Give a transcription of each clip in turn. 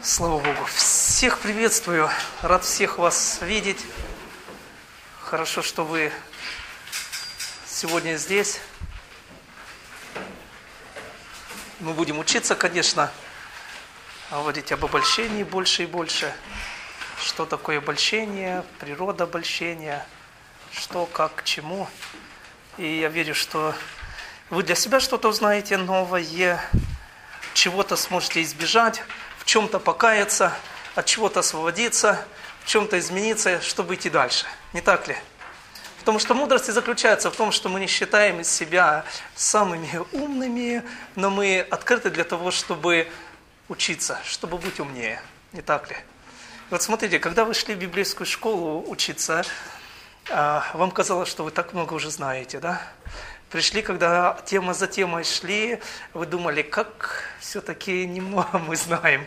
Слава Богу. Всех приветствую. Рад всех вас видеть. Хорошо, что вы сегодня здесь. Мы будем учиться, конечно, говорить об обольщении больше и больше. Что такое обольщение, природа обольщения, что, как, к чему. И я верю, что вы для себя что-то узнаете новое, чего-то сможете избежать, чем-то покаяться, от чего-то освободиться, в чем-то измениться, чтобы идти дальше. Не так ли? Потому что мудрость и заключается в том, что мы не считаем себя самыми умными, но мы открыты для того, чтобы учиться, чтобы быть умнее. Не так ли? Вот смотрите, когда вы шли в библейскую школу учиться, а, вам казалось, что вы так много уже знаете, да? Пришли, когда тема за темой шли, вы думали, как все-таки немного мы знаем.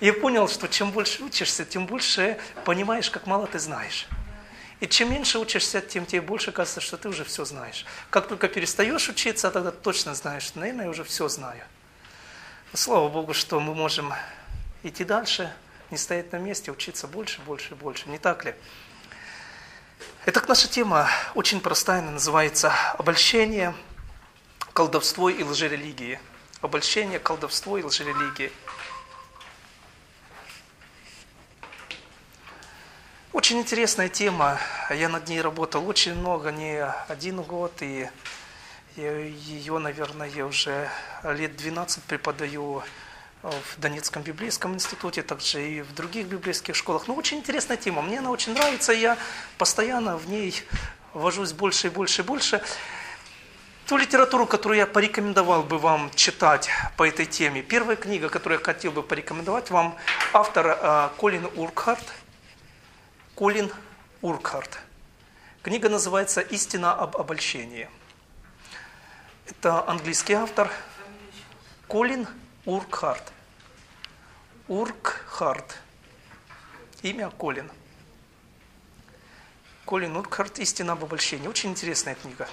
Я понял, что чем больше учишься, тем больше понимаешь, как мало ты знаешь. И чем меньше учишься, тем тебе больше кажется, что ты уже все знаешь. Как только перестаешь учиться, тогда точно знаешь, что, наверное, я уже все знаю. Но, слава Богу, что мы можем идти дальше, не стоять на месте, учиться больше, больше, больше. Не так ли? Итак, наша тема очень простая, она называется «Обольщение, колдовство и лжерелигии». Обольщение, колдовство и лжерелигии. Очень интересная тема, я над ней работал очень много, не один год, и ее, наверное, я уже лет 12 преподаю в Донецком библейском институте, также и в других библейских школах. Но очень интересная тема, мне она очень нравится, я постоянно в ней вожусь больше и больше и больше. Ту литературу, которую я порекомендовал бы вам читать по этой теме, первая книга, которую я хотел бы порекомендовать вам, автор э, Колин Уркхарт. Колин Уркхарт. Книга называется «Истина об обольщении». Это английский автор Колин Уркхарт. Уркхарт. Имя Колин. Колин Уркхарт «Истина об обольщении». Очень интересная книга.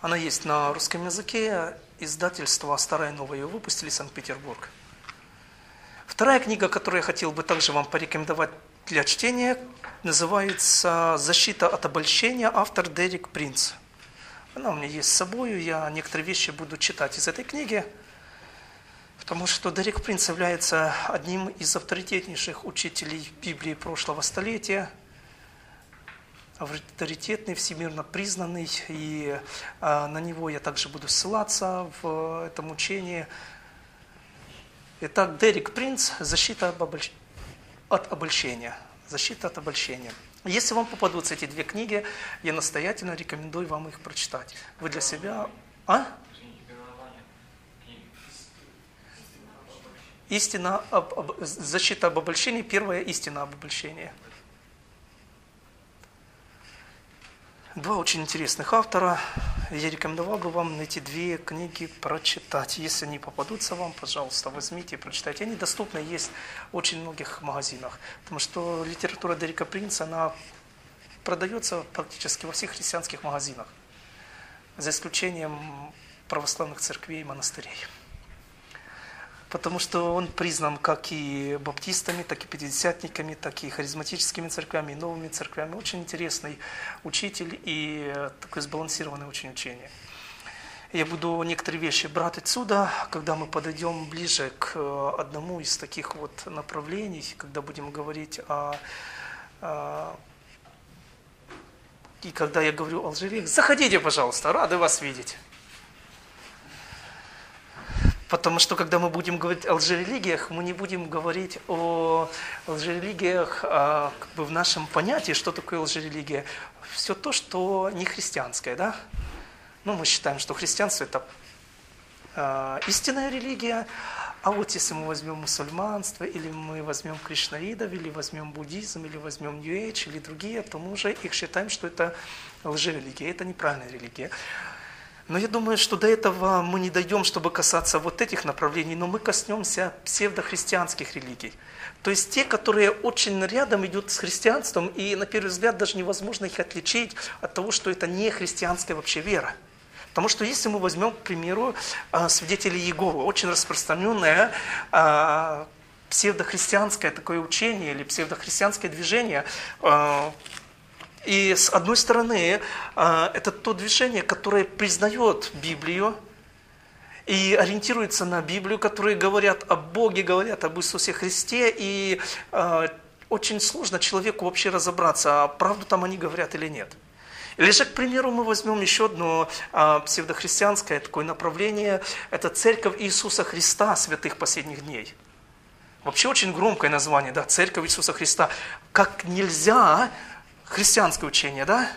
Она есть на русском языке. Издательство «Старое новое» ее выпустили Санкт-Петербург. Вторая книга, которую я хотел бы также вам порекомендовать для чтения, называется «Защита от обольщения», автор Дерек Принц – она у меня есть с собой, я некоторые вещи буду читать из этой книги, потому что Дерек Принц является одним из авторитетнейших учителей Библии прошлого столетия, авторитетный, всемирно признанный, и а, на него я также буду ссылаться в этом учении. Итак, Дерек Принц «Защита от обольщения». Защита от обольщения. Если вам попадутся эти две книги, я настоятельно рекомендую вам их прочитать. Вы для себя... А? Истина об, об, защита об обольщении, первая истина об обольщении. Два очень интересных автора. Я рекомендовал бы вам эти две книги прочитать. Если они попадутся вам, пожалуйста, возьмите и прочитайте. Они доступны, есть в очень многих магазинах. Потому что литература Дерека Принца, она продается практически во всех христианских магазинах. За исключением православных церквей и монастырей потому что он признан как и баптистами, так и пятидесятниками, так и харизматическими церквями, и новыми церквями. Очень интересный учитель и такое сбалансированное очень учение. Я буду некоторые вещи брать отсюда, когда мы подойдем ближе к э, одному из таких вот направлений, когда будем говорить о, о и когда я говорю о лжевеях, заходите, пожалуйста, рады вас видеть. Потому что когда мы будем говорить о лжерелигиях, мы не будем говорить о лжерелигиях а, как бы в нашем понятии, что такое лжерелигия. Все то, что не христианское, да? Ну, мы считаем, что христианство это а, истинная религия, а вот если мы возьмем мусульманство, или мы возьмем кришнаидов, или возьмем буддизм, или возьмем New или другие, то мы уже их считаем, что это лжерелигия, это неправильная религия. Но я думаю, что до этого мы не дойдем, чтобы касаться вот этих направлений, но мы коснемся псевдохристианских религий. То есть те, которые очень рядом идут с христианством, и на первый взгляд даже невозможно их отличить от того, что это не христианская вообще вера. Потому что если мы возьмем, к примеру, а, свидетелей Иеговы, очень распространенное а, псевдохристианское такое учение или псевдохристианское движение, а, и с одной стороны, это то движение, которое признает Библию, и ориентируется на Библию, которые говорят о Боге, говорят об Иисусе Христе, и очень сложно человеку вообще разобраться, а правду там они говорят или нет. Или же, к примеру, мы возьмем еще одно а, псевдохристианское такое направление, это Церковь Иисуса Христа святых последних дней. Вообще очень громкое название, да, Церковь Иисуса Христа. Как нельзя христианское учение, да?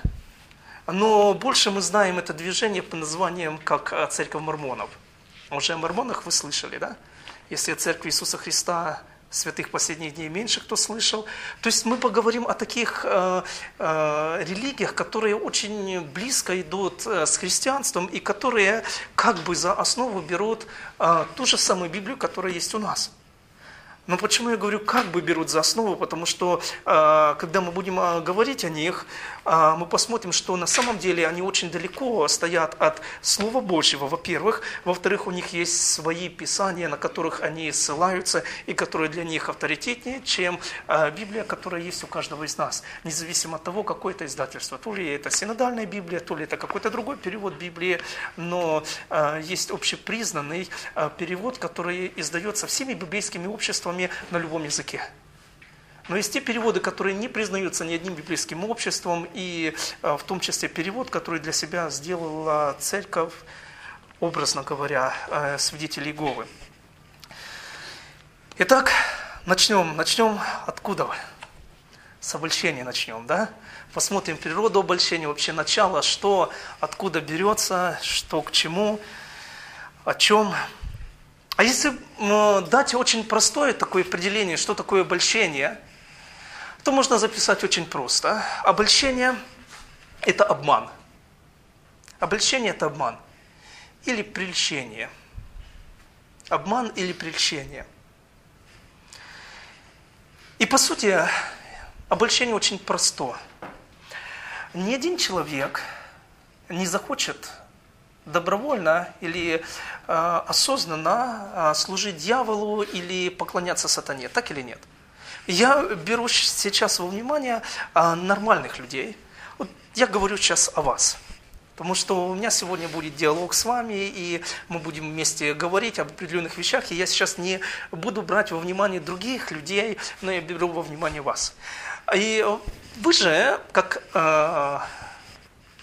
Но больше мы знаем это движение под названием как а, Церковь Мормонов. Уже о мормонах вы слышали, да? Если Церковь Иисуса Христа святых последних дней меньше кто слышал. То есть мы поговорим о таких э, э, религиях, которые очень близко идут э, с христианством и которые как бы за основу берут э, ту же самую Библию, которая есть у нас. Но почему я говорю, как бы берут за основу? Потому что, э, когда мы будем э, говорить о них, а, мы посмотрим, что на самом деле они очень далеко стоят от Слова Божьего, во-первых. Во-вторых, у них есть свои писания, на которых они ссылаются, и которые для них авторитетнее, чем Библия, которая есть у каждого из нас. Независимо от того, какое это издательство. То ли это синодальная Библия, то ли это какой-то другой перевод Библии. Но есть общепризнанный перевод, который издается всеми библейскими обществами на любом языке. Но есть те переводы, которые не признаются ни одним библейским обществом, и э, в том числе перевод, который для себя сделала церковь, образно говоря, э, свидетелей Иеговы. Итак, начнем. Начнем откуда? С обольщения начнем, да? Посмотрим природу обольщения, вообще начало, что, откуда берется, что к чему, о чем. А если дать очень простое такое определение, что такое обольщение – то можно записать очень просто. Обольщение – это обман. Обольщение – это обман. Или прельщение. Обман или прельщение. И по сути, обольщение очень просто. Ни один человек не захочет добровольно или э, осознанно э, служить дьяволу или поклоняться сатане. Так или нет? Я беру сейчас во внимание а, нормальных людей. Вот я говорю сейчас о вас. Потому что у меня сегодня будет диалог с вами, и мы будем вместе говорить об определенных вещах, и я сейчас не буду брать во внимание других людей, но я беру во внимание вас. И вы же, как э,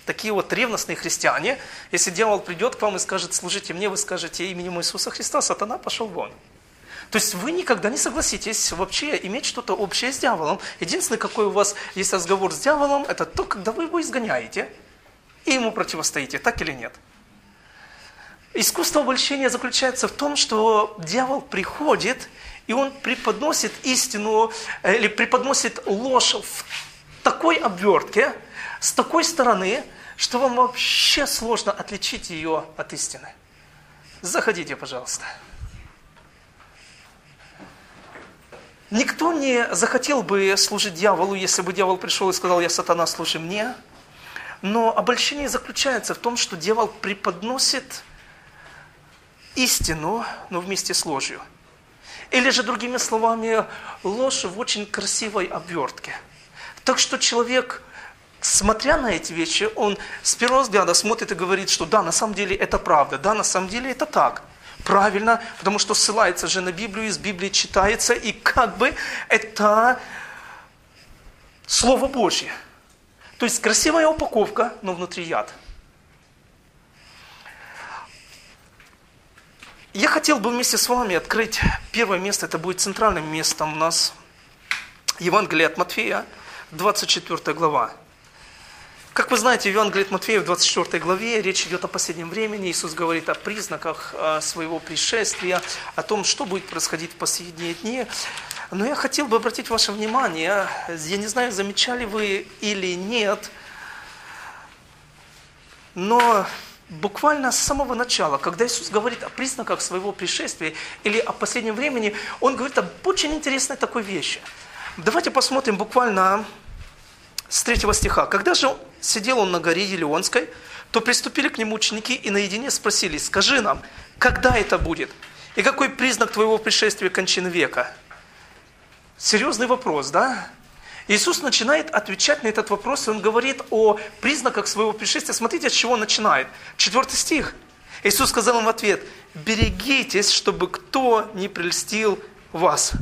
такие вот ревностные христиане, если дьявол придет к вам и скажет, служите мне, вы скажете именем Иисуса Христа, сатана пошел вон. То есть вы никогда не согласитесь вообще иметь что-то общее с дьяволом. Единственное, какой у вас есть разговор с дьяволом, это то, когда вы его изгоняете и ему противостоите, так или нет. Искусство обольщения заключается в том, что дьявол приходит, и он преподносит истину, э, или преподносит ложь в такой обвертке, с такой стороны, что вам вообще сложно отличить ее от истины. Заходите, пожалуйста. Никто не захотел бы служить дьяволу, если бы дьявол пришел и сказал, я сатана, служи мне. Но обольщение заключается в том, что дьявол преподносит истину, но вместе с ложью. Или же, другими словами, ложь в очень красивой обвертке. Так что человек, смотря на эти вещи, он с первого взгляда смотрит и говорит, что да, на самом деле это правда, да, на самом деле это так – правильно, потому что ссылается же на Библию, из Библии читается, и как бы это Слово Божье. То есть красивая упаковка, но внутри яд. Я хотел бы вместе с вами открыть первое место, это будет центральным местом у нас. Евангелие от Матфея, 24 глава. Как вы знаете, в Евангелии от Матфея в 24 главе речь идет о последнем времени. Иисус говорит о признаках э, своего пришествия, о том, что будет происходить в последние дни. Но я хотел бы обратить ваше внимание, я не знаю, замечали вы или нет, но буквально с самого начала, когда Иисус говорит о признаках своего пришествия или о последнем времени, Он говорит об очень интересной такой вещи. Давайте посмотрим буквально с третьего стиха. «Когда же сидел он на горе Елеонской, то приступили к нему ученики и наедине спросили, скажи нам, когда это будет? И какой признак твоего пришествия кончины века? Серьезный вопрос, да? Иисус начинает отвечать на этот вопрос, и Он говорит о признаках своего пришествия. Смотрите, с чего он начинает. Четвертый стих. Иисус сказал им в ответ, берегитесь, чтобы кто не прельстил вас.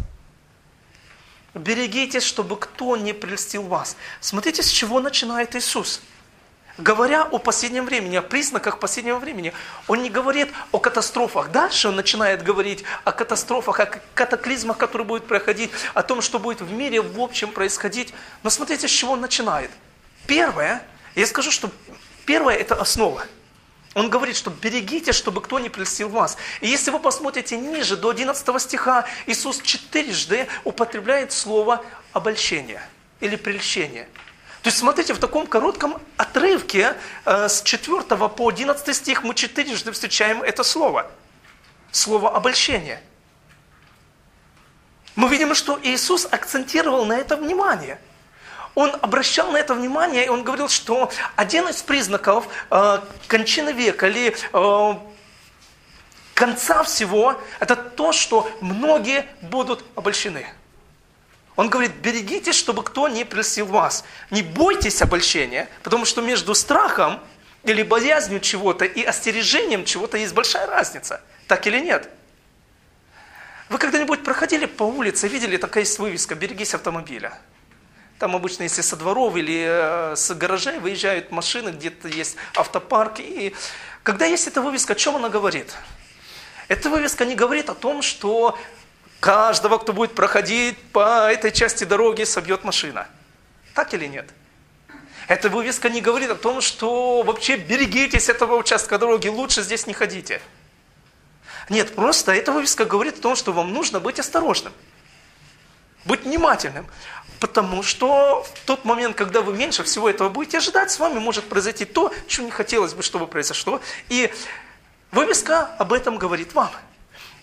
Берегитесь, чтобы кто не прельстил вас. Смотрите, с чего начинает Иисус. Говоря о последнем времени, о признаках последнего времени, он не говорит о катастрофах. Дальше он начинает говорить о катастрофах, о катаклизмах, которые будут проходить, о том, что будет в мире в общем происходить. Но смотрите, с чего он начинает. Первое, я скажу, что первое – это основа. Он говорит, что берегите, чтобы кто не прельстил вас. И если вы посмотрите ниже, до 11 стиха, Иисус четырежды употребляет слово обольщение или прельщение. То есть, смотрите, в таком коротком отрывке э, с 4 по 11 стих мы четырежды встречаем это слово. Слово обольщение. Мы видим, что Иисус акцентировал на это внимание – он обращал на это внимание, и он говорил, что один из признаков э, кончины века или э, конца всего, это то, что многие будут обольщены. Он говорит, берегитесь, чтобы кто не прельстил вас. Не бойтесь обольщения, потому что между страхом или боязнью чего-то и остережением чего-то есть большая разница. Так или нет? Вы когда-нибудь проходили по улице, видели такая есть вывеска «Берегись автомобиля»? Там обычно, если со дворов или э, с гаражей выезжают машины, где-то есть автопарк. И когда есть эта вывеска, о чем она говорит? Эта вывеска не говорит о том, что каждого, кто будет проходить по этой части дороги, собьет машина. Так или нет? Эта вывеска не говорит о том, что вообще берегитесь этого участка дороги, лучше здесь не ходите. Нет, просто эта вывеска говорит о том, что вам нужно быть осторожным, быть внимательным. Потому что в тот момент, когда вы меньше всего этого будете ожидать, с вами может произойти то, что не хотелось бы, чтобы произошло. И вывеска об этом говорит вам.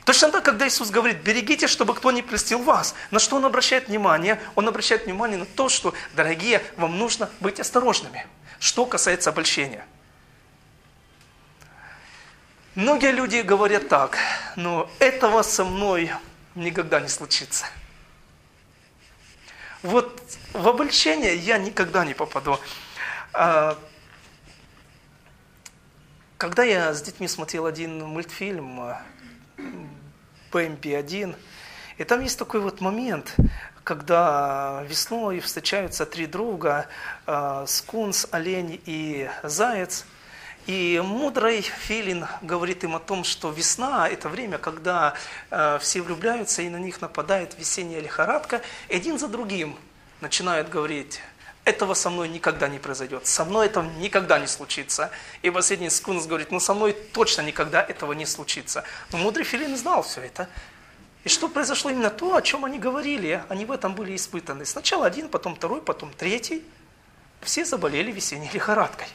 Точно так, когда Иисус говорит, берегите, чтобы кто не простил вас. На что Он обращает внимание? Он обращает внимание на то, что, дорогие, вам нужно быть осторожными. Что касается обольщения. Многие люди говорят так, но этого со мной никогда не случится – вот в обольщение я никогда не попаду. А, когда я с детьми смотрел один мультфильм «Бэмби-1», и там есть такой вот момент, когда весной встречаются три друга, а, скунс, олень и заяц – и мудрый Филин говорит им о том, что весна – это время, когда э, все влюбляются и на них нападает весенняя лихорадка. И один за другим начинают говорить, этого со мной никогда не произойдет, со мной этого никогда не случится. И последний скунс говорит, ну со мной точно никогда этого не случится. Но мудрый Филин знал все это. И что произошло именно то, о чем они говорили, они в этом были испытаны. Сначала один, потом второй, потом третий. Все заболели весенней лихорадкой.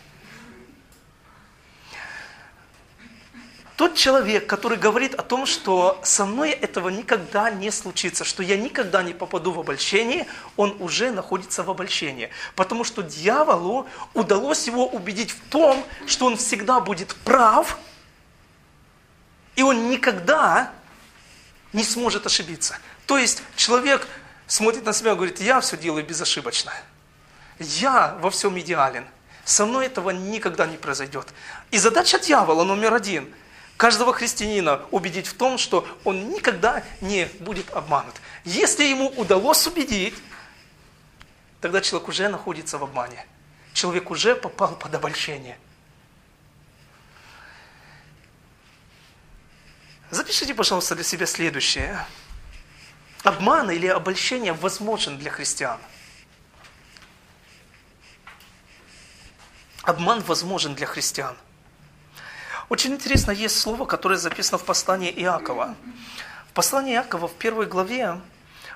Тот человек, который говорит о том, что со мной этого никогда не случится, что я никогда не попаду в обольщение, он уже находится в обольщении. Потому что дьяволу удалось его убедить в том, что он всегда будет прав, и он никогда не сможет ошибиться. То есть человек смотрит на себя и говорит, я все делаю безошибочно. Я во всем идеален. Со мной этого никогда не произойдет. И задача дьявола номер один – каждого христианина убедить в том, что он никогда не будет обманут. Если ему удалось убедить, тогда человек уже находится в обмане. Человек уже попал под обольщение. Запишите, пожалуйста, для себя следующее. Обман или обольщение возможен для христиан. Обман возможен для христиан. Очень интересно, есть слово, которое записано в послании Иакова. В послании Иакова в первой главе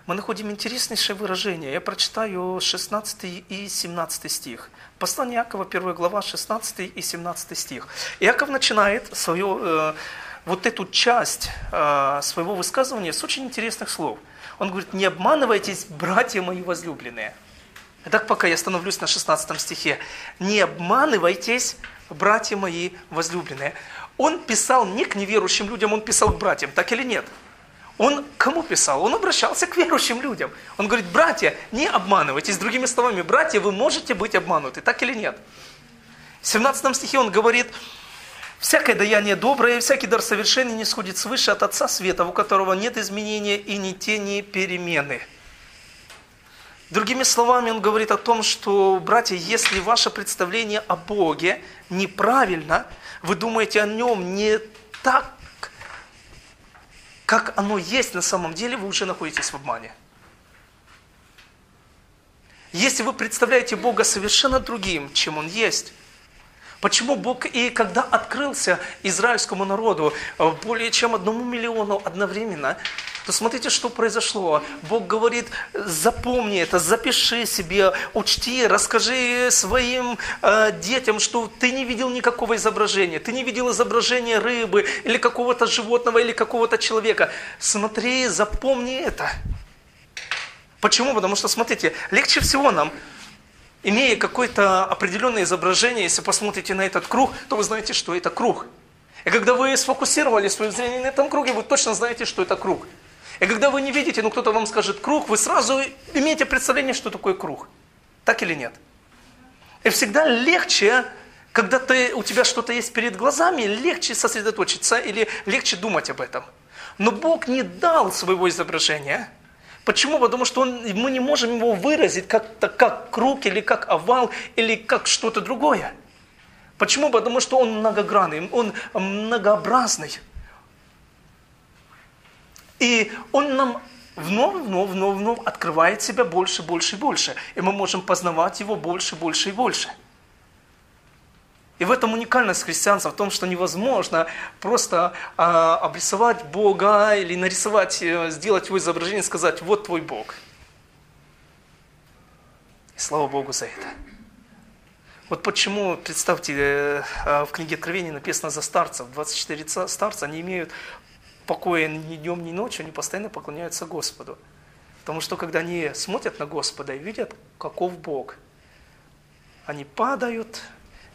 мы находим интереснейшее выражение. Я прочитаю 16 и 17 стих. Послание Иакова, первая глава, 16 и 17 стих. Иаков начинает свою, э, вот эту часть э, своего высказывания с очень интересных слов. Он говорит, не обманывайтесь, братья мои возлюбленные. Итак, пока я остановлюсь на 16 стихе. Не обманывайтесь, братья мои возлюбленные. Он писал не к неверующим людям, он писал к братьям, так или нет? Он кому писал? Он обращался к верующим людям. Он говорит, братья, не обманывайтесь. Другими словами, братья, вы можете быть обмануты, так или нет? В 17 стихе он говорит, Всякое даяние доброе, всякий дар совершенный не сходит свыше от Отца Света, у которого нет изменения и ни тени перемены. Другими словами, он говорит о том, что, братья, если ваше представление о Боге неправильно, вы думаете о нем не так, как оно есть на самом деле, вы уже находитесь в обмане. Если вы представляете Бога совершенно другим, чем Он есть, Почему Бог и когда открылся израильскому народу э, более чем одному миллиону одновременно, то смотрите, что произошло. Бог говорит, запомни это, запиши себе, учти, расскажи своим э, детям, что ты не видел никакого изображения, ты не видел изображения рыбы или какого-то животного или какого-то человека. Смотри, запомни это. Почему? Потому что, смотрите, легче всего нам имея какое-то определенное изображение, если посмотрите на этот круг, то вы знаете, что это круг. И когда вы сфокусировали свое зрение на этом круге, вы точно знаете, что это круг. И когда вы не видите, ну кто-то вам скажет круг, вы сразу имеете представление, что такое круг. Так или нет? И всегда легче, когда ты, у тебя что-то есть перед глазами, легче сосредоточиться или легче думать об этом. Но Бог не дал своего изображения – Почему? Потому что он, мы не можем его выразить как-то как круг, или как овал, или как что-то другое. Почему? Потому что он многогранный, он многообразный. И он нам вновь, вновь, вновь, вновь открывает себя больше, больше и больше. И мы можем познавать его больше, больше и больше. И в этом уникальность христианства, в том, что невозможно просто э, обрисовать Бога или нарисовать, э, сделать его изображение и сказать, вот твой Бог. И слава Богу за это. Вот почему, представьте, э, э в книге Откровения написано за старцев, 24 старца, они имеют покоя ни днем, ни ночью, они постоянно поклоняются Господу. Потому что когда они смотрят на Господа и видят, каков Бог, они падают,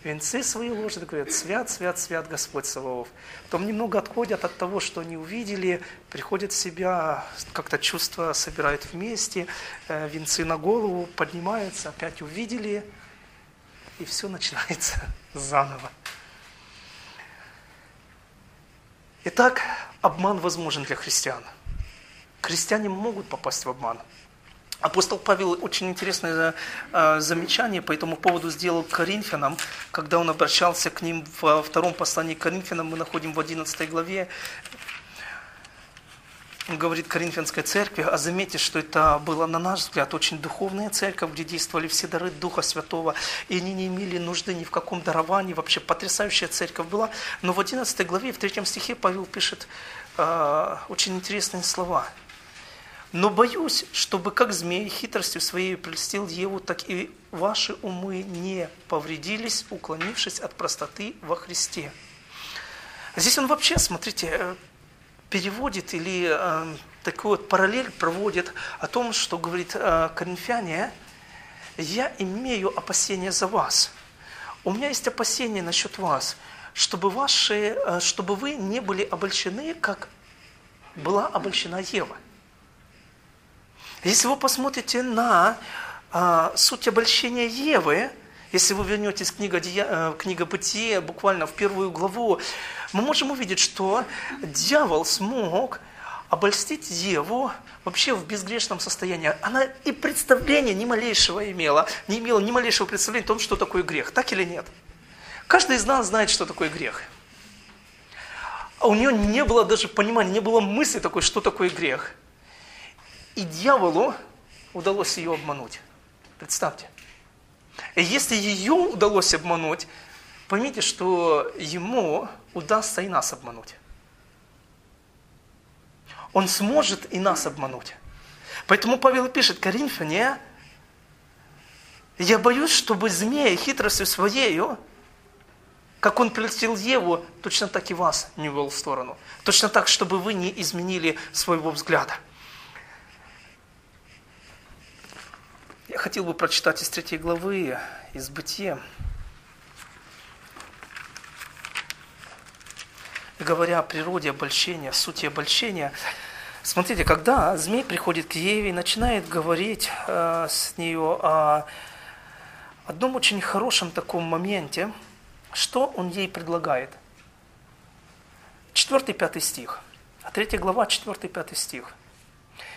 венцы свои ложат, говорят, свят, свят, свят Господь Саваоф. Потом немного отходят от того, что они увидели, приходят в себя, как-то чувства собирают вместе, э, венцы на голову, поднимаются, опять увидели, и все начинается заново. Итак, обман возможен для христиан. Христиане могут попасть в обман – Апостол Павел очень интересное э, замечание по этому поводу сделал Коринфянам, когда он обращался к ним во втором послании к Коринфянам, мы находим в 11 главе, говорит Коринфянской церкви, а заметьте, что это была, на наш взгляд, очень духовная церковь, где действовали все дары Духа Святого, и они не имели нужды ни в каком даровании, вообще потрясающая церковь была. Но в 11 главе, в 3 стихе Павел пишет э, очень интересные слова – но боюсь, чтобы как змей хитростью своей прельстил Еву, так и ваши умы не повредились, уклонившись от простоты во Христе. Здесь он вообще, смотрите, э, переводит или э, такой вот параллель проводит о том, что говорит э, коринфяне, я имею опасения за вас. У меня есть опасения насчет вас, чтобы, ваши, э, чтобы вы не были обольщены, как была обольщена Ева. Если вы посмотрите на а, суть обольщения Евы, если вы вернетесь к книге, э, книга Бытия, буквально в первую главу, мы можем увидеть, что дьявол смог обольстить Еву вообще в безгрешном состоянии. Она и представления ни малейшего имела, не имела ни малейшего представления о том, что такое грех. Так или нет? Каждый из нас знает, что такое грех. А у нее не было даже понимания, не было мысли такой, что такое грех. И дьяволу удалось ее обмануть. Представьте. И если ее удалось обмануть, поймите, что ему удастся и нас обмануть. Он сможет и нас обмануть. Поэтому Павел пишет, Коринфяне, я боюсь, чтобы змея хитростью своею, как он прельстил Еву, точно так и вас не вел в сторону. Точно так, чтобы вы не изменили своего взгляда. Я хотел бы прочитать из третьей главы, из Бытия. Говоря о природе обольщения, сути обольщения, смотрите, когда змей приходит к Еве и начинает говорить э, с нее о одном очень хорошем таком моменте, что он ей предлагает. 4-5 стих. 3 глава, 4-5 стих.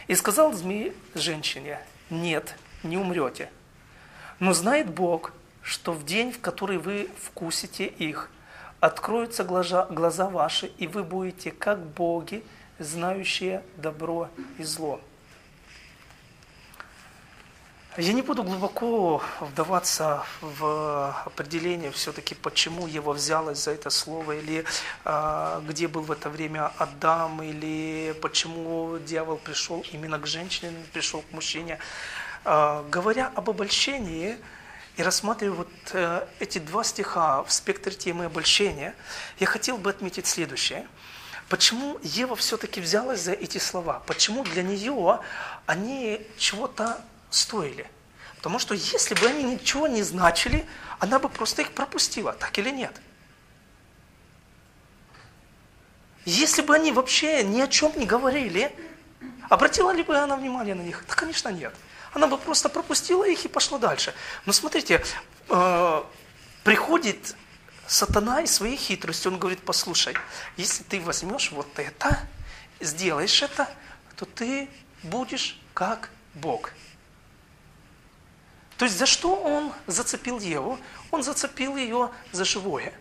«И сказал змей женщине, нет, не умрете. Но знает Бог, что в день, в который вы вкусите их, откроются глаза, глаза ваши, и вы будете как боги, знающие добро и зло. Я не буду глубоко вдаваться в определение все-таки, почему Ева взялась за это слово, или а, где был в это время Адам, или почему дьявол пришел именно к женщине, пришел к мужчине. А, говоря об обольщении и рассматривая вот э, эти два стиха в спектре темы обольщения, я хотел бы отметить следующее. Почему Ева все-таки взялась за эти слова? Почему для нее они чего-то стоили. Потому что если бы они ничего не значили, она бы просто их пропустила, так или нет? Если бы они вообще ни о чем не говорили, обратила ли бы она внимание на них? Да, конечно, нет. Она бы просто пропустила их и пошла дальше. Но смотрите, э, приходит сатана и своей хитростью, он говорит, послушай, если ты возьмешь вот это, сделаешь это, то ты будешь как Бог. То есть за что он зацепил Еву? Он зацепил ее за живое.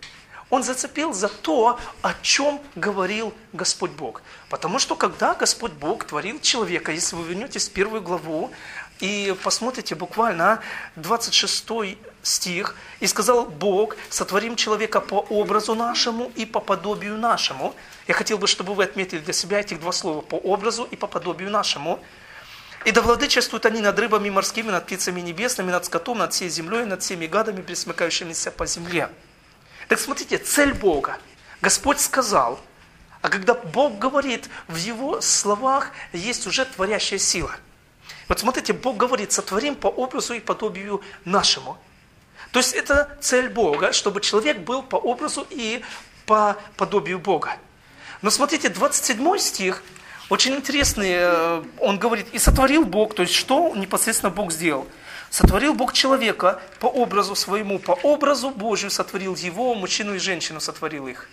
Он зацепил за то, о чем говорил Господь Бог. Потому что когда Господь Бог творил человека, если вы вернетесь в первую главу и посмотрите буквально 26 стих, и сказал Бог, сотворим человека по образу нашему и по подобию нашему. Я хотел бы, чтобы вы отметили для себя этих два слова, по образу и по подобию нашему. И да владычествуют они над рыбами морскими, над птицами небесными, над скотом, над всей землей, над всеми гадами, присмыкающимися по земле. Так смотрите, цель Бога. Господь сказал, а когда Бог говорит, в Его словах есть уже творящая сила. Вот смотрите, Бог говорит, сотворим по образу и подобию нашему. То есть это цель Бога, чтобы человек был по образу и по подобию Бога. Но смотрите, 27 стих очень интересный, э, он говорит, и сотворил Бог, то есть что непосредственно Бог сделал? Сотворил Бог человека по образу своему, по образу Божию сотворил его, мужчину и женщину сотворил их.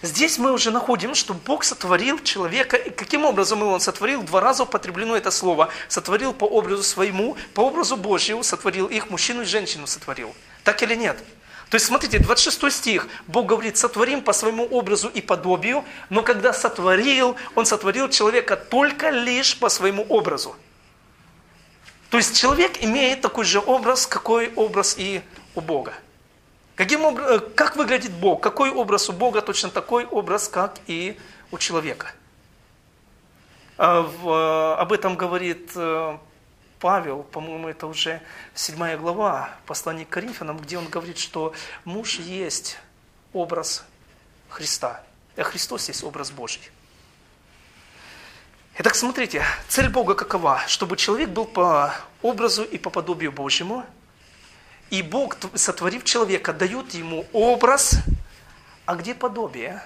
Здесь мы уже находим, что Бог сотворил человека. И каким образом он сотворил? Два раза употреблено это слово. Сотворил по образу своему, по образу Божьему сотворил их, мужчину и женщину сотворил. Так или нет? То есть, смотрите, 26 стих, Бог говорит, сотворим по своему образу и подобию, но когда сотворил, Он сотворил человека только лишь по своему образу. То есть человек имеет такой же образ, какой образ и у Бога. Каким, э, как выглядит Бог? Какой образ у Бога? Точно такой образ, как и у человека. А э, об этом говорит э, Павел, по-моему, это уже седьмая глава послания к Коринфянам, где он говорит, что муж есть образ Христа, а Христос есть образ Божий. Итак, смотрите, цель Бога какова? Чтобы человек был по образу и по подобию Божьему, и Бог, сотворив человека, дает ему образ, а где подобие?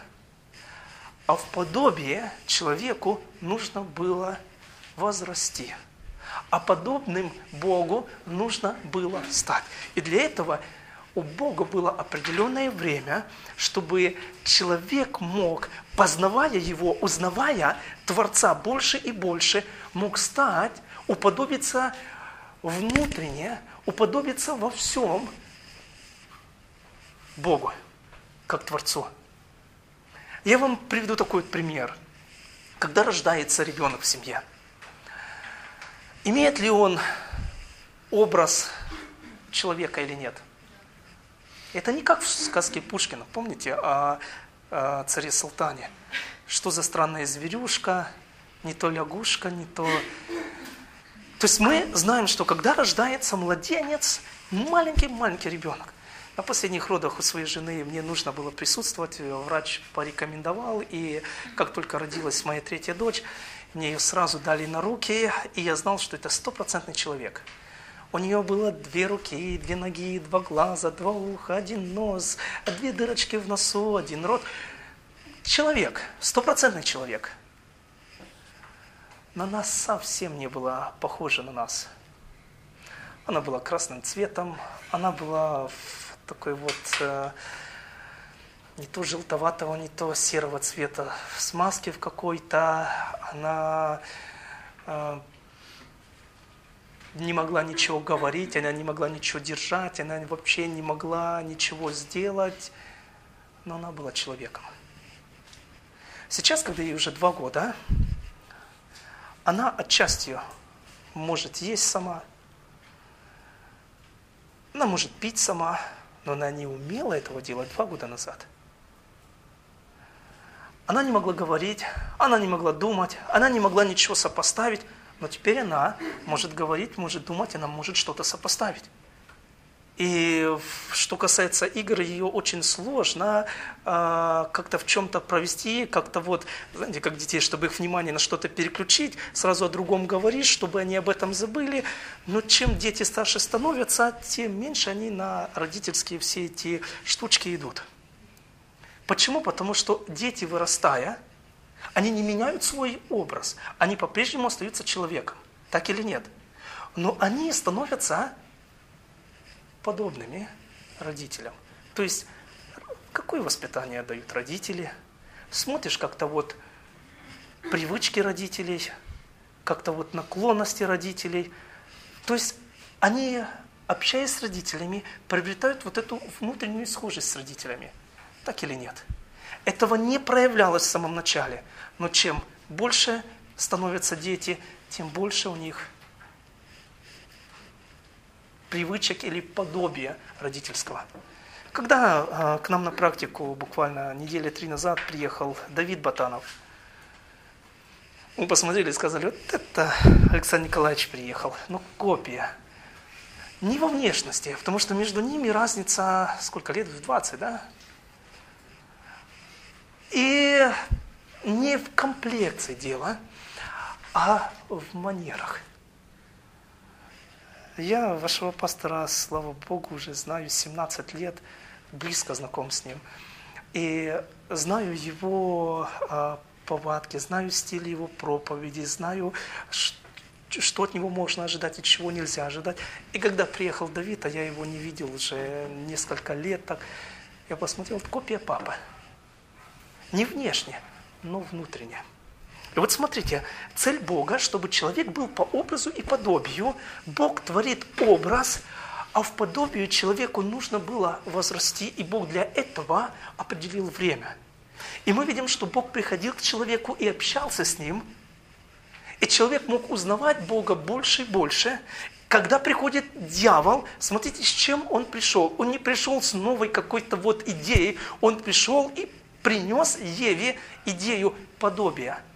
А в подобие человеку нужно было возрасти а подобным Богу нужно было стать. И для этого у Бога было определенное время, чтобы человек мог, познавая Его, узнавая Творца больше и больше, мог стать, уподобиться внутренне, уподобиться во всем Богу, как Творцу. Я вам приведу такой пример. Когда рождается ребенок в семье – Имеет ли он образ человека или нет? Это не как в сказке Пушкина, помните, о, о царе Султане. Что за странная зверюшка, не то лягушка, не то... То есть мы знаем, что когда рождается младенец, маленький-маленький ребенок, на последних родах у своей жены мне нужно было присутствовать, врач порекомендовал, и как только родилась моя третья дочь, мне ее сразу дали на руки, и я знал, что это стопроцентный человек. У нее было две руки, две ноги, два глаза, два уха, один нос, две дырочки в носу, один рот. Человек, стопроцентный человек. На нас совсем не была похожа на нас. Она была красным цветом, она была в такой вот э, не то желтоватого, не то серого цвета смазки в какой-то. Она э, не могла ничего говорить, она не могла ничего держать, она вообще не могла ничего сделать, но она была человеком. Сейчас, когда ей уже два года, она отчасти может есть сама, она может пить сама, но она не умела этого делать два года назад. Она не могла говорить, она не могла думать, она не могла ничего сопоставить, но теперь она может говорить, может думать, она может что-то сопоставить. И что касается игр, ее очень сложно э, как-то в чем-то провести, как-то вот, знаете, как детей, чтобы их внимание на что-то переключить, сразу о другом говорить, чтобы они об этом забыли. Но чем дети старше становятся, тем меньше они на родительские все эти штучки идут. Почему? Потому что дети, вырастая, они не меняют свой образ, они по-прежнему остаются человеком. Так или нет? Но они становятся подобными родителям. То есть, какое воспитание дают родители? Смотришь как-то вот привычки родителей, как-то вот наклонности родителей. То есть, они, общаясь с родителями, приобретают вот эту внутреннюю схожесть с родителями. Так или нет? Этого не проявлялось в самом начале. Но чем больше становятся дети, тем больше у них привычек или подобия родительского. Когда э, к нам на практику буквально недели три назад приехал Давид Батанов, мы посмотрели и сказали, вот это Александр Николаевич приехал, ну копия. Не во внешности, потому что между ними разница, сколько лет, в 20, да? И не в комплекции дело, а в манерах – я вашего пастора, слава Богу, уже знаю 17 лет, близко знаком с ним. И знаю его а, повадки, знаю стиль его проповеди, знаю, что от него можно ожидать и чего нельзя ожидать. И когда приехал Давид, а я его не видел уже несколько лет, так я посмотрел, копия папы. Не внешне, но внутренне. И вот смотрите, цель Бога, чтобы человек был по образу и подобию. Бог творит образ, а в подобию человеку нужно было возрасти, и Бог для этого определил время. И мы видим, что Бог приходил к человеку и общался с ним, и человек мог узнавать Бога больше и больше. Когда приходит дьявол, смотрите, с чем он пришел. Он не пришел с новой какой-то вот идеей, он пришел и принес Еве идею подобия –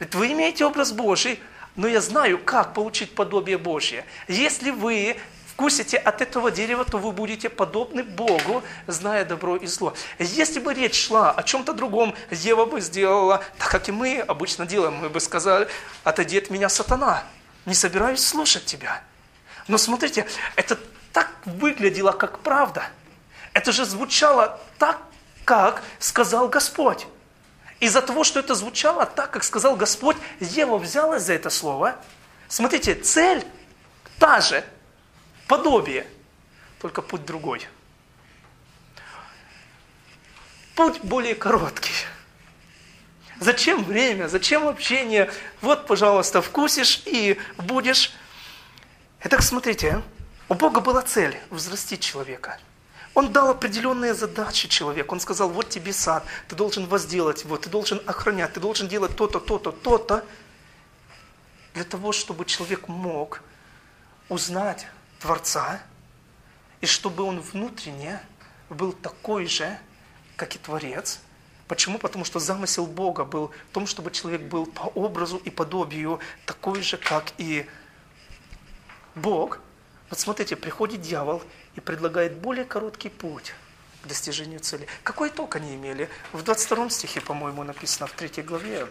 Говорит, вы имеете образ Божий, но я знаю, как получить подобие Божье. Если вы вкусите от этого дерева, то вы будете подобны Богу, зная добро и зло. Если бы речь шла о чем-то другом, Ева бы сделала, так как и мы обычно делаем, мы бы сказали, отойди от меня, сатана, не собираюсь слушать тебя. Но смотрите, это так выглядело, как правда. Это же звучало так, как сказал Господь. Из-за того, что это звучало так, как сказал Господь, Ева взялась за это слово. Смотрите, цель та же, подобие, только путь другой. Путь более короткий. Зачем время, зачем общение? Вот, пожалуйста, вкусишь и будешь. Итак, смотрите, у Бога была цель – взрастить человека – он дал определенные задачи человеку. Он сказал, вот тебе сад, ты должен возделать его, ты должен охранять, ты должен делать то-то, то-то, то-то. Для того, чтобы человек мог узнать Творца, и чтобы он внутренне был такой же, как и Творец. Почему? Потому что замысел Бога был в том, чтобы человек был по образу и подобию такой же, как и Бог. Вот смотрите, приходит дьявол и предлагает более короткий путь к достижению цели. Какой итог они имели? В 22 стихе, по-моему, написано, в 3 главе.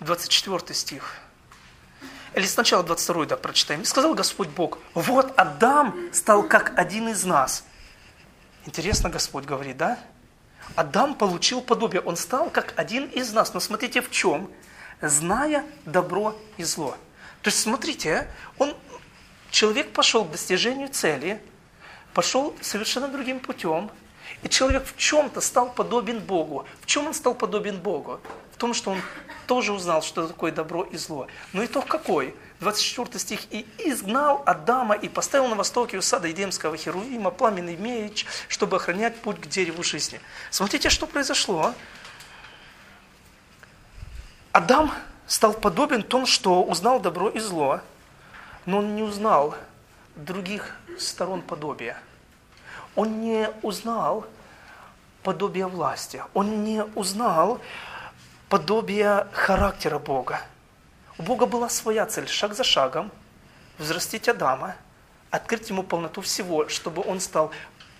Двадцать четвертый стих. или сначала 22 да, прочитаем. Сказал Господь Бог, вот Адам стал как один из нас. Интересно Господь говорит, да? Адам получил подобие, он стал как один из нас. Но смотрите в чем? Зная добро и зло. То есть смотрите, он, человек пошел к достижению цели, пошел совершенно другим путем, и человек в чем-то стал подобен Богу. В чем он стал подобен Богу? В том, что он тоже узнал, что такое добро и зло. Но итог какой? 24 стих. «И изгнал Адама и поставил на востоке у сада Едемского Херувима пламенный меч, чтобы охранять путь к дереву жизни». Смотрите, что произошло. Адам стал подобен том, что узнал добро и зло, но он не узнал других сторон подобия. Он не узнал подобия власти. Он не узнал подобие характера Бога. У Бога была своя цель, шаг за шагом, взрастить Адама, открыть ему полноту всего, чтобы он стал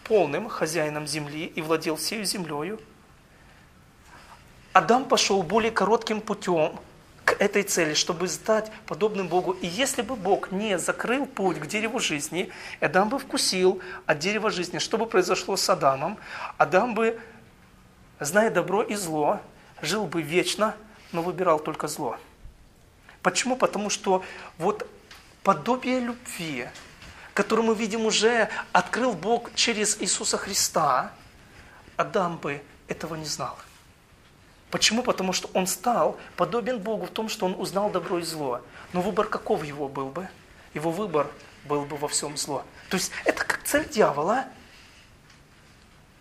полным хозяином земли и владел всей землею. Адам пошел более коротким путем к этой цели, чтобы стать подобным Богу. И если бы Бог не закрыл путь к дереву жизни, Адам бы вкусил от дерева жизни, что бы произошло с Адамом, Адам бы, зная добро и зло, жил бы вечно, но выбирал только зло. Почему? Потому что вот подобие любви, которое мы видим уже, открыл Бог через Иисуса Христа, Адам бы этого не знал. Почему? Потому что он стал подобен Богу в том, что он узнал добро и зло. Но выбор каков его был бы? Его выбор был бы во всем зло. То есть это как цель дьявола,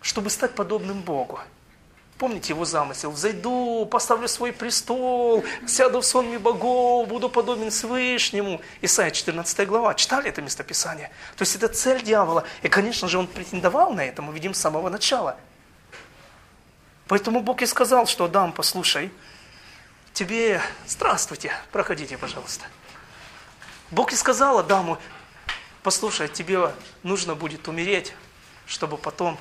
чтобы стать подобным Богу. Помните его замысел? «Зайду, поставлю свой престол, сяду в сонме богов, буду подобен Свышнему». Исайя 14 глава. Читали это местописание? То есть это цель дьявола. И, конечно же, он претендовал на это, мы видим с самого начала. Поэтому Бог и сказал, что Адам, послушай, тебе здравствуйте, проходите, пожалуйста. Бог и сказал Адаму, послушай, тебе нужно будет умереть, чтобы потом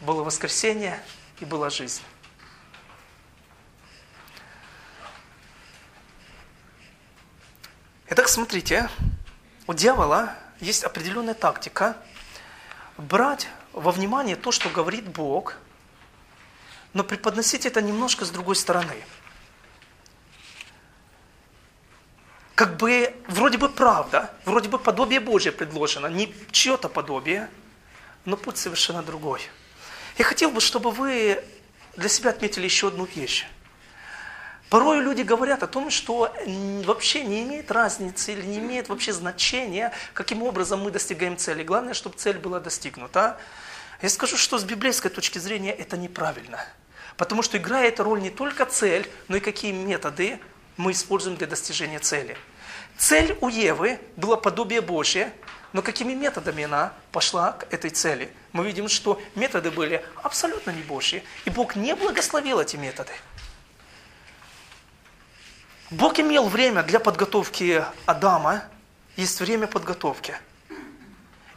было воскресение, и была жизнь. Итак, смотрите, у дьявола есть определенная тактика брать во внимание то, что говорит Бог, но преподносить это немножко с другой стороны. Как бы, вроде бы правда, вроде бы подобие Божье предложено, не чье-то подобие, но путь совершенно другой – я хотел бы, чтобы вы для себя отметили еще одну вещь. Порой люди говорят о том, что вообще не имеет разницы или не имеет вообще значения, каким образом мы достигаем цели. Главное, чтобы цель была достигнута. Я скажу, что с библейской точки зрения это неправильно. Потому что играет роль не только цель, но и какие методы мы используем для достижения цели. Цель у Евы была подобие Божье, но какими методами она пошла к этой цели? Мы видим, что методы были абсолютно не Божьи, и Бог не благословил эти методы. Бог имел время для подготовки Адама, есть время подготовки.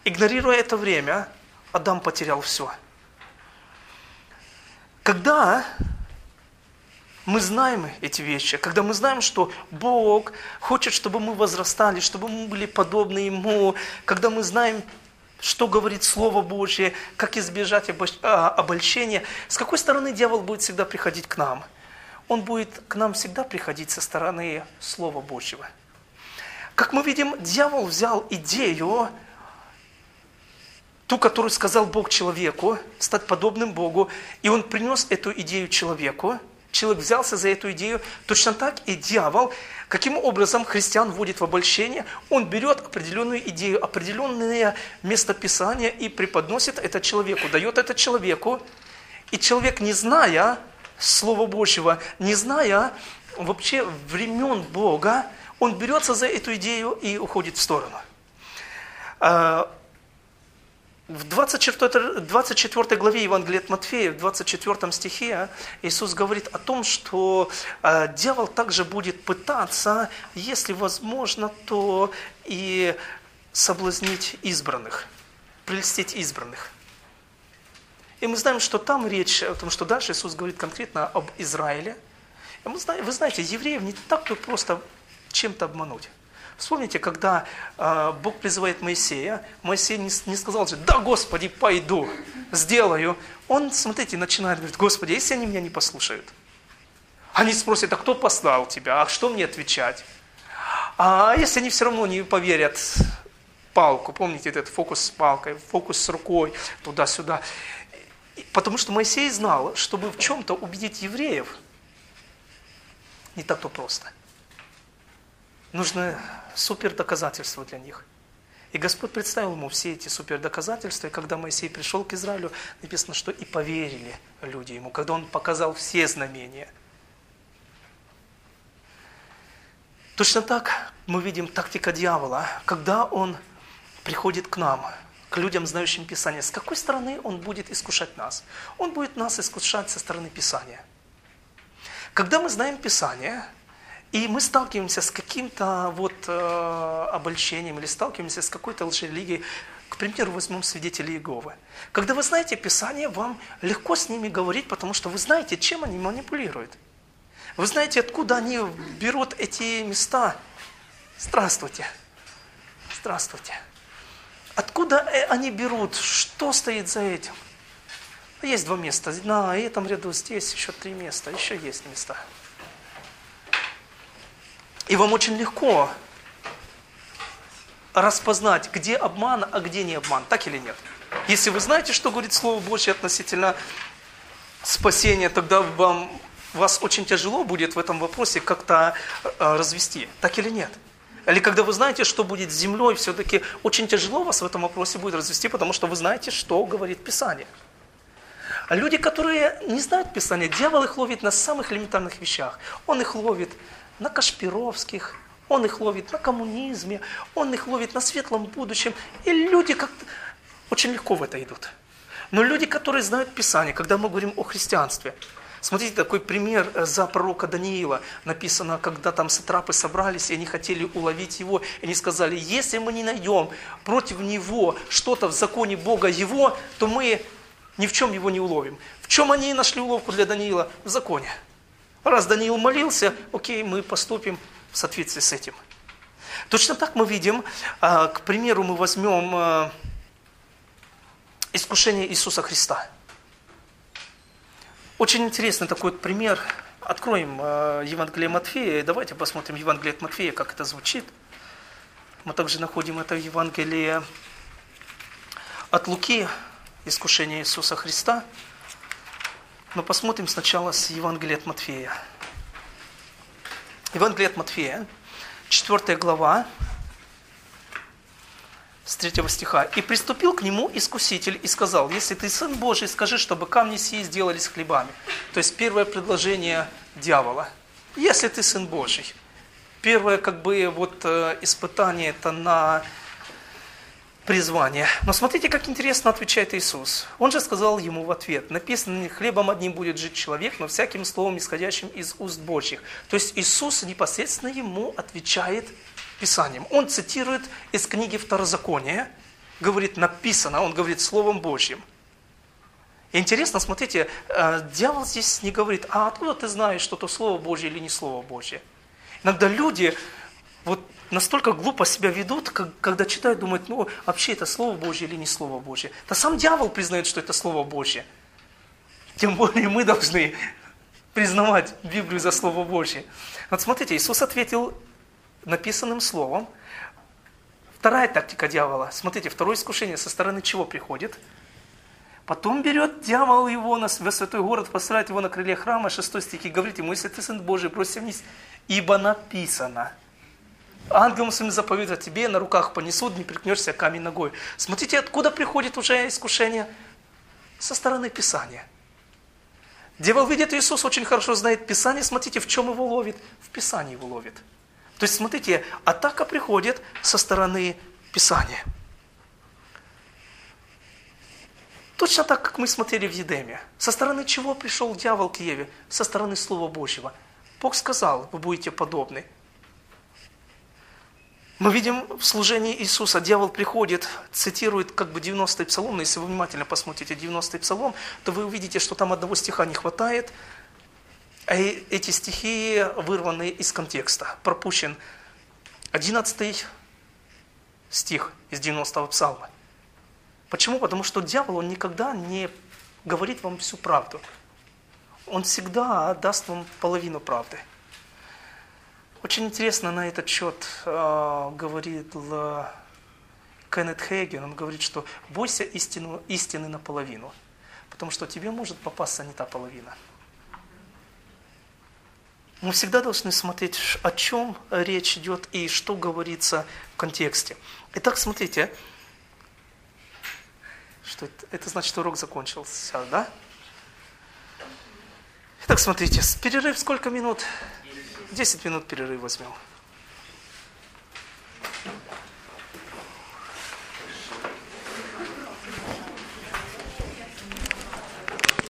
Игнорируя это время, Адам потерял все. Когда мы знаем эти вещи, когда мы знаем, что Бог хочет, чтобы мы возрастали, чтобы мы были подобны Ему, когда мы знаем, что говорит Слово Божье, как избежать а, обольщения, с какой стороны дьявол будет всегда приходить к нам? Он будет к нам всегда приходить со стороны Слова Божьего. Как мы видим, дьявол взял идею, ту, которую сказал Бог человеку, стать подобным Богу, и он принес эту идею человеку, человек взялся за эту идею, точно так и дьявол, каким образом христиан вводит в обольщение, он берет определенную идею, определенное местописание и преподносит это человеку, дает это человеку, и человек, не зная Слова Божьего, не зная вообще времен Бога, он берется за эту идею и уходит в сторону. А, в 24, 24 главе Евангелия от Матфея, в 24 стихе Иисус говорит о том, что э, дьявол также будет пытаться, если возможно, то и соблазнить избранных, прельстить избранных. И мы знаем, что там речь о том, что дальше Иисус говорит конкретно об Израиле. И мы знаем, вы знаете, евреев не так-то просто чем-то обмануть. Вспомните, когда э, Бог призывает Моисея, Моисей не, не сказал же, да, Господи, пойду, сделаю. Он, смотрите, начинает говорить, Господи, если они меня не послушают. Они спросят, а кто послал тебя, а что мне отвечать? А если они все равно не поверят, палку, помните этот фокус с палкой, фокус с рукой, туда-сюда. Потому что Моисей знал, чтобы в чем-то убедить евреев, не так-то просто. Нужно супер доказательства для них. И Господь представил ему все эти супер доказательства, и когда Моисей пришел к Израилю, написано, что и поверили люди ему, когда он показал все знамения. Точно так мы видим тактика дьявола, когда он приходит к нам, к людям, знающим Писание. С какой стороны он будет искушать нас? Он будет нас искушать со стороны Писания. Когда мы знаем Писание, и мы сталкиваемся с каким-то вот э, обольщением или сталкиваемся с какой-то лжерелигией, к примеру, возьмем свидетелей Иеговы. Когда вы знаете Писание, вам легко с ними говорить, потому что вы знаете, чем они манипулируют. Вы знаете, откуда они берут эти места. Здравствуйте. Здравствуйте. Откуда э, они берут? Что стоит за этим? Есть два места. На этом ряду здесь еще три места. Еще есть места. И вам очень легко распознать, где обман, а где не обман. Так или нет? Если вы знаете, что говорит Слово Божье относительно спасения, тогда вам, вас очень тяжело будет в этом вопросе как-то э, развести. Так или нет? Или когда вы знаете, что будет с землей, все-таки очень тяжело вас в этом вопросе будет развести, потому что вы знаете, что говорит Писание. А люди, которые не знают Писания, дьявол их ловит на самых элементарных вещах. Он их ловит на Кашпировских, он их ловит на коммунизме, он их ловит на светлом будущем. И люди как-то очень легко в это идут. Но люди, которые знают Писание, когда мы говорим о христианстве, смотрите, такой пример э, за пророка Даниила. Написано, когда там сатрапы собрались, и они хотели уловить его, и они сказали, если мы не найдем против него что-то в законе Бога его, то мы ни в чем его не уловим. В чем они нашли уловку для Даниила? В законе. Раз Даниил молился, окей, мы поступим в соответствии с этим. Точно так мы видим, а, к примеру, мы возьмем а, искушение Иисуса Христа. Очень интересный такой вот пример. Откроем а, Евангелие Матфея, и давайте посмотрим Евангелие от Матфея, как это звучит. Мы также находим это в Евангелии от Луки, искушение Иисуса Христа. Но посмотрим сначала с Евангелия от Матфея. Евангелие от Матфея, 4 глава, с 3 стиха. «И приступил к нему искуситель и сказал, если ты Сын Божий, скажи, чтобы камни сии сделались хлебами». То есть первое предложение дьявола. Если ты Сын Божий. Первое как бы вот э, испытание это на призвание. Но смотрите, как интересно отвечает Иисус. Он же сказал ему в ответ, написано, хлебом одним будет жить человек, но всяким словом, исходящим из уст Божьих. То есть Иисус непосредственно ему отвечает Писанием. Он цитирует из книги Второзакония, говорит написано, он говорит Словом Божьим. И интересно, смотрите, э, дьявол здесь не говорит, а откуда ты знаешь, что то Слово Божье или не Слово Божье? Иногда люди вот настолько глупо себя ведут, когда читают, думают, ну, вообще это Слово Божье или не Слово Божье. Да сам дьявол признает, что это Слово Божье. Тем более мы должны признавать Библию за Слово Божье. Вот смотрите, Иисус ответил написанным словом. Вторая тактика дьявола. Смотрите, второе искушение со стороны чего приходит? Потом берет дьявол его на, в святой город, посылает его на крыле храма, 6 стих, и говорит ему, если ты сын Божий, бросься вниз, ибо написано – ангелом своим заповедует тебе, на руках понесут, не прикнешься камень ногой. Смотрите, откуда приходит уже искушение? Со стороны Писания. Дьявол видит, Иисус очень хорошо знает Писание, смотрите, в чем его ловит? В Писании его ловит. То есть, смотрите, атака приходит со стороны Писания. Точно так, как мы смотрели в Едеме. Со стороны чего пришел дьявол к Еве? Со стороны Слова Божьего. Бог сказал, вы будете подобны. Мы видим в служении Иисуса, дьявол приходит, цитирует как бы 90-й псалом, но если вы внимательно посмотрите 90-й псалом, то вы увидите, что там одного стиха не хватает, а эти стихи вырваны из контекста. Пропущен 11 стих из 90-го псалма. Почему? Потому что дьявол, он никогда не говорит вам всю правду. Он всегда даст вам половину правды. Очень интересно на этот счет э, говорит Л... Кеннет Хейген. Он говорит, что бойся истину, истины наполовину, потому что тебе может попасться не та половина. Мы всегда должны смотреть, о чем речь идет и что говорится в контексте. Итак, смотрите, что это, это значит, урок закончился, да? Итак, смотрите, перерыв сколько минут? 10 минут перерыв возьмем.